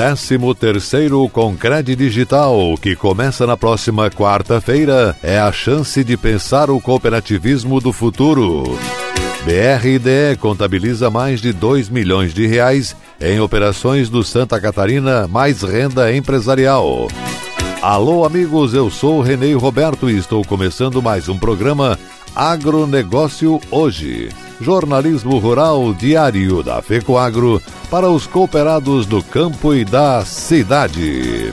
Décimo terceiro Concred Digital, que começa na próxima quarta-feira, é a chance de pensar o cooperativismo do futuro. BRDE contabiliza mais de 2 milhões de reais em operações do Santa Catarina mais renda empresarial. Alô amigos, eu sou Renê Roberto e estou começando mais um programa Agronegócio Hoje. Jornalismo Rural Diário da FECOAGRO para os cooperados do campo e da cidade.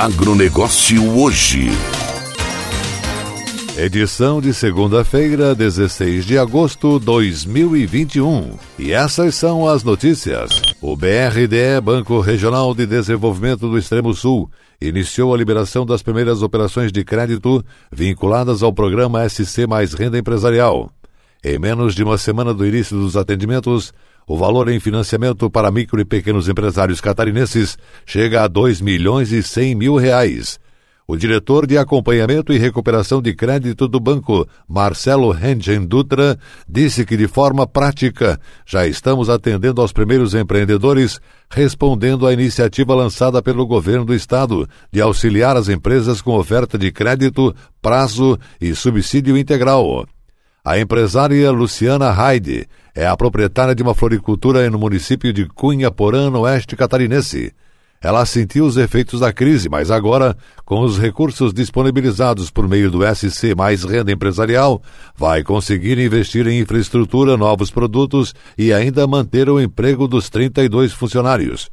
Agronegócio hoje. Edição de segunda-feira, 16 de agosto de 2021. E essas são as notícias. O BRDE, Banco Regional de Desenvolvimento do Extremo Sul, iniciou a liberação das primeiras operações de crédito vinculadas ao programa SC Mais Renda Empresarial. Em menos de uma semana do início dos atendimentos, o valor em financiamento para micro e pequenos empresários catarinenses chega a 2 milhões e 100 mil reais. O diretor de acompanhamento e recuperação de crédito do banco, Marcelo Rengen Dutra, disse que de forma prática já estamos atendendo aos primeiros empreendedores, respondendo à iniciativa lançada pelo governo do estado de auxiliar as empresas com oferta de crédito, prazo e subsídio integral. A empresária Luciana Haide é a proprietária de uma floricultura no município de Cunha Porã, no oeste catarinense. Ela sentiu os efeitos da crise, mas agora, com os recursos disponibilizados por meio do SC mais renda empresarial, vai conseguir investir em infraestrutura, novos produtos e ainda manter o emprego dos 32 funcionários.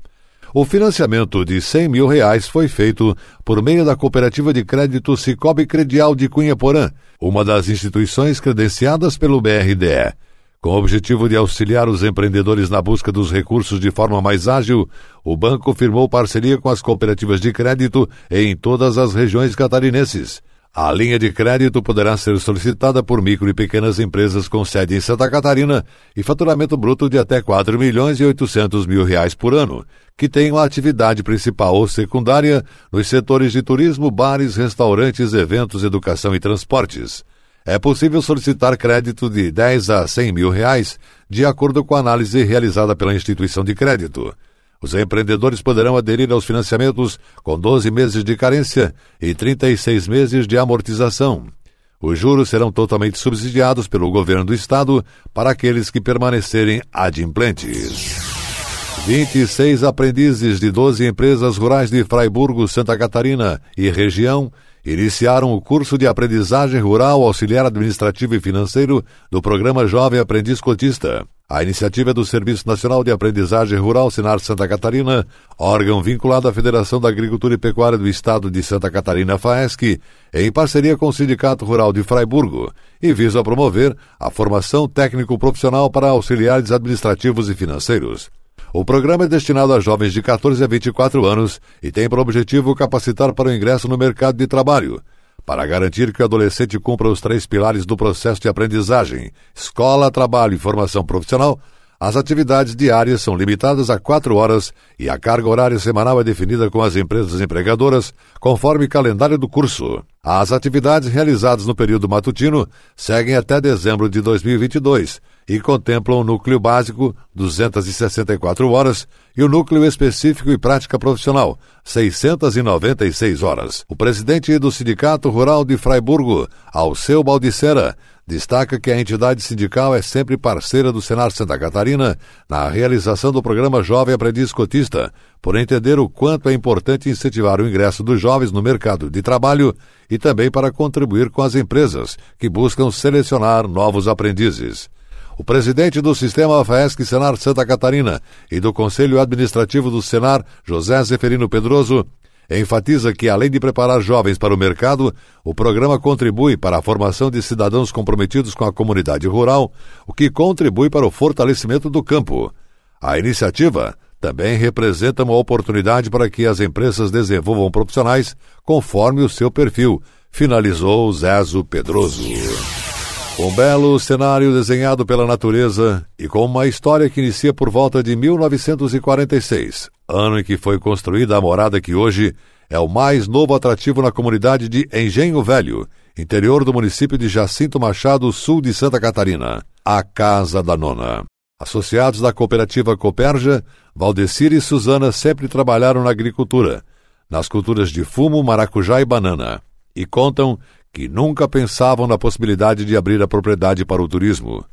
O financiamento de 100 mil reais foi feito por meio da Cooperativa de Crédito Cicobi Credial de Cunha Porã, uma das instituições credenciadas pelo BRDE. Com o objetivo de auxiliar os empreendedores na busca dos recursos de forma mais ágil, o banco firmou parceria com as cooperativas de crédito em todas as regiões catarinenses. A linha de crédito poderá ser solicitada por micro e pequenas empresas com sede em Santa Catarina e faturamento bruto de até 4 milhões e 800 mil reais por ano, que tenham atividade principal ou secundária nos setores de turismo, bares, restaurantes, eventos, educação e transportes. É possível solicitar crédito de 10 a 100 mil reais, de acordo com a análise realizada pela instituição de crédito. Os empreendedores poderão aderir aos financiamentos com 12 meses de carência e 36 meses de amortização. Os juros serão totalmente subsidiados pelo governo do estado para aqueles que permanecerem adimplentes. 26 aprendizes de 12 empresas rurais de Fraiburgo, Santa Catarina e região iniciaram o curso de aprendizagem rural auxiliar administrativo e financeiro do programa Jovem Aprendiz Cotista. A iniciativa é do Serviço Nacional de Aprendizagem Rural Sinar Santa Catarina, órgão vinculado à Federação da Agricultura e Pecuária do Estado de Santa Catarina, FAESC, em parceria com o Sindicato Rural de Fraiburgo, e visa promover a formação técnico-profissional para auxiliares administrativos e financeiros. O programa é destinado a jovens de 14 a 24 anos e tem por objetivo capacitar para o ingresso no mercado de trabalho para garantir que o adolescente cumpra os três pilares do processo de aprendizagem: escola, trabalho e formação profissional, As atividades diárias são limitadas a quatro horas e a carga horária semanal é definida com as empresas empregadoras conforme calendário do curso. As atividades realizadas no período matutino seguem até dezembro de 2022 e contemplam o núcleo básico, 264 horas, e o núcleo específico e prática profissional, 696 horas. O presidente do Sindicato Rural de Fraiburgo, Alceu Baldicera, destaca que a entidade sindical é sempre parceira do Senar Santa Catarina na realização do programa Jovem Aprendiz Cotista, por entender o quanto é importante incentivar o ingresso dos jovens no mercado de trabalho e também para contribuir com as empresas que buscam selecionar novos aprendizes. O presidente do sistema FAESC Senar Santa Catarina e do Conselho Administrativo do Senar, José Zeferino Pedroso, enfatiza que, além de preparar jovens para o mercado, o programa contribui para a formação de cidadãos comprometidos com a comunidade rural, o que contribui para o fortalecimento do campo. A iniciativa também representa uma oportunidade para que as empresas desenvolvam profissionais conforme o seu perfil, finalizou Zezo Pedroso. Um belo cenário desenhado pela natureza e com uma história que inicia por volta de 1946, ano em que foi construída a morada que hoje é o mais novo atrativo na comunidade de Engenho Velho, interior do município de Jacinto Machado, sul de Santa Catarina, a Casa da Nona. Associados da cooperativa Coperja, Valdecir e Suzana sempre trabalharam na agricultura, nas culturas de fumo, maracujá e banana, e contam que nunca pensavam na possibilidade de abrir a propriedade para o turismo.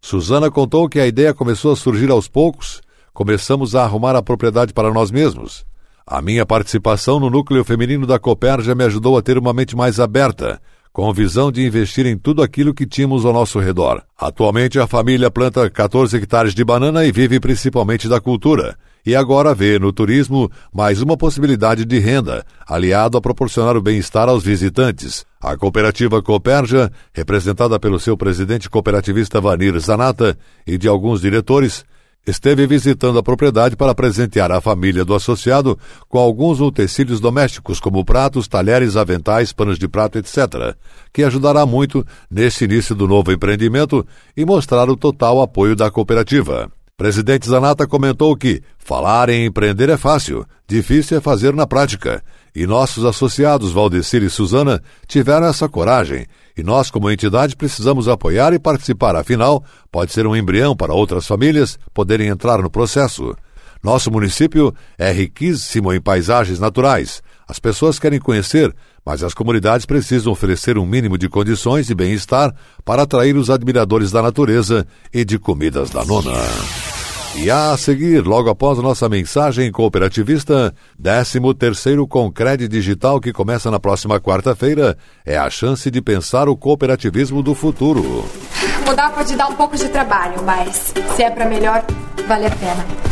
Suzana contou que a ideia começou a surgir aos poucos, começamos a arrumar a propriedade para nós mesmos. A minha participação no núcleo feminino da Coperja me ajudou a ter uma mente mais aberta, com visão de investir em tudo aquilo que tínhamos ao nosso redor. Atualmente a família planta 14 hectares de banana e vive principalmente da cultura e agora vê no turismo mais uma possibilidade de renda, aliado a proporcionar o bem-estar aos visitantes. A cooperativa Cooperja, representada pelo seu presidente cooperativista Vanir Zanata e de alguns diretores, esteve visitando a propriedade para presentear a família do associado com alguns utensílios domésticos, como pratos, talheres, aventais, panos de prato, etc., que ajudará muito nesse início do novo empreendimento e mostrar o total apoio da cooperativa. Presidente Zanata comentou que falar em empreender é fácil, difícil é fazer na prática. E nossos associados Valdecir e Suzana tiveram essa coragem, e nós, como entidade, precisamos apoiar e participar, afinal, pode ser um embrião para outras famílias poderem entrar no processo. Nosso município é riquíssimo em paisagens naturais. As pessoas querem conhecer, mas as comunidades precisam oferecer um mínimo de condições e bem-estar para atrair os admiradores da natureza e de comidas da nona. E a seguir, logo após nossa mensagem cooperativista, 13 terceiro Concred Digital que começa na próxima quarta-feira, é a chance de pensar o cooperativismo do futuro. Mudar pode dar um pouco de trabalho, mas se é para melhor, vale a pena.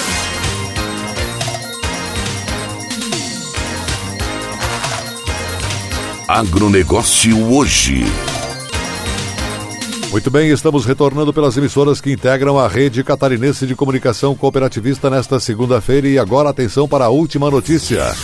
Agronegócio hoje. Muito bem, estamos retornando pelas emissoras que integram a rede catarinense de comunicação cooperativista nesta segunda-feira e agora atenção para a última notícia.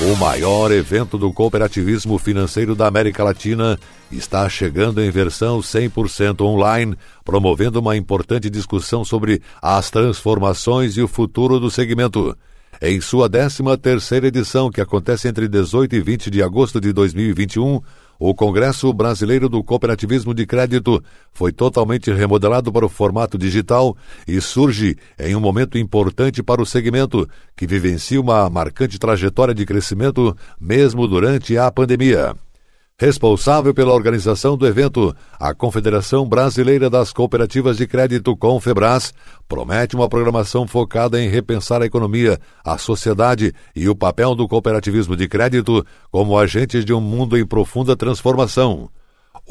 O maior evento do cooperativismo financeiro da América Latina está chegando em versão 100% online, promovendo uma importante discussão sobre as transformações e o futuro do segmento. Em sua 13ª edição, que acontece entre 18 e 20 de agosto de 2021, o Congresso Brasileiro do Cooperativismo de Crédito foi totalmente remodelado para o formato digital e surge em um momento importante para o segmento, que vivencia uma marcante trajetória de crescimento mesmo durante a pandemia. Responsável pela organização do evento, a Confederação Brasileira das Cooperativas de Crédito Confebras promete uma programação focada em repensar a economia, a sociedade e o papel do cooperativismo de crédito como agentes de um mundo em profunda transformação.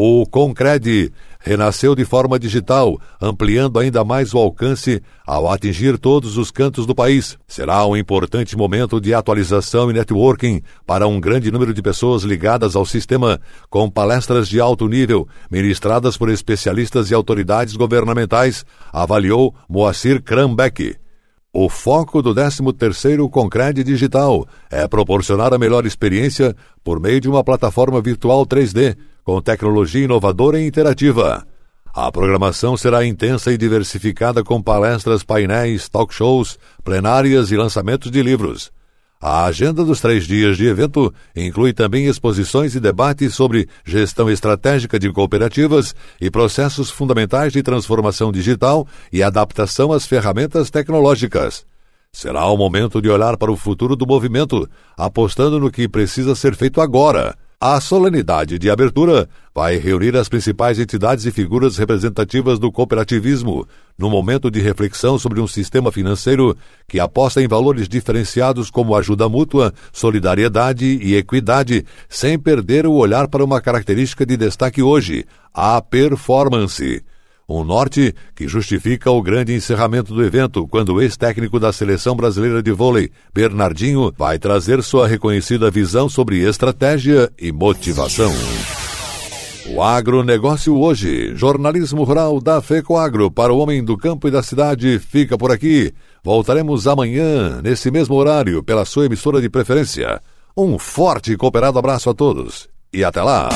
O Concred renasceu de forma digital, ampliando ainda mais o alcance ao atingir todos os cantos do país. Será um importante momento de atualização e networking para um grande número de pessoas ligadas ao sistema, com palestras de alto nível, ministradas por especialistas e autoridades governamentais, avaliou Moacir Krambeck. O foco do 13º Concred Digital é proporcionar a melhor experiência por meio de uma plataforma virtual 3D, com tecnologia inovadora e interativa. A programação será intensa e diversificada com palestras, painéis, talk shows, plenárias e lançamentos de livros. A agenda dos três dias de evento inclui também exposições e debates sobre gestão estratégica de cooperativas e processos fundamentais de transformação digital e adaptação às ferramentas tecnológicas. Será o momento de olhar para o futuro do movimento, apostando no que precisa ser feito agora a solenidade de abertura vai reunir as principais entidades e figuras representativas do cooperativismo, no momento de reflexão sobre um sistema financeiro que aposta em valores diferenciados como ajuda mútua, solidariedade e equidade, sem perder o olhar para uma característica de destaque hoje, a performance. Um norte que justifica o grande encerramento do evento, quando o ex-técnico da seleção brasileira de vôlei, Bernardinho, vai trazer sua reconhecida visão sobre estratégia e motivação. O agronegócio hoje, jornalismo rural da FECOAGro para o homem do campo e da cidade, fica por aqui. Voltaremos amanhã, nesse mesmo horário, pela sua emissora de preferência. Um forte e cooperado abraço a todos e até lá!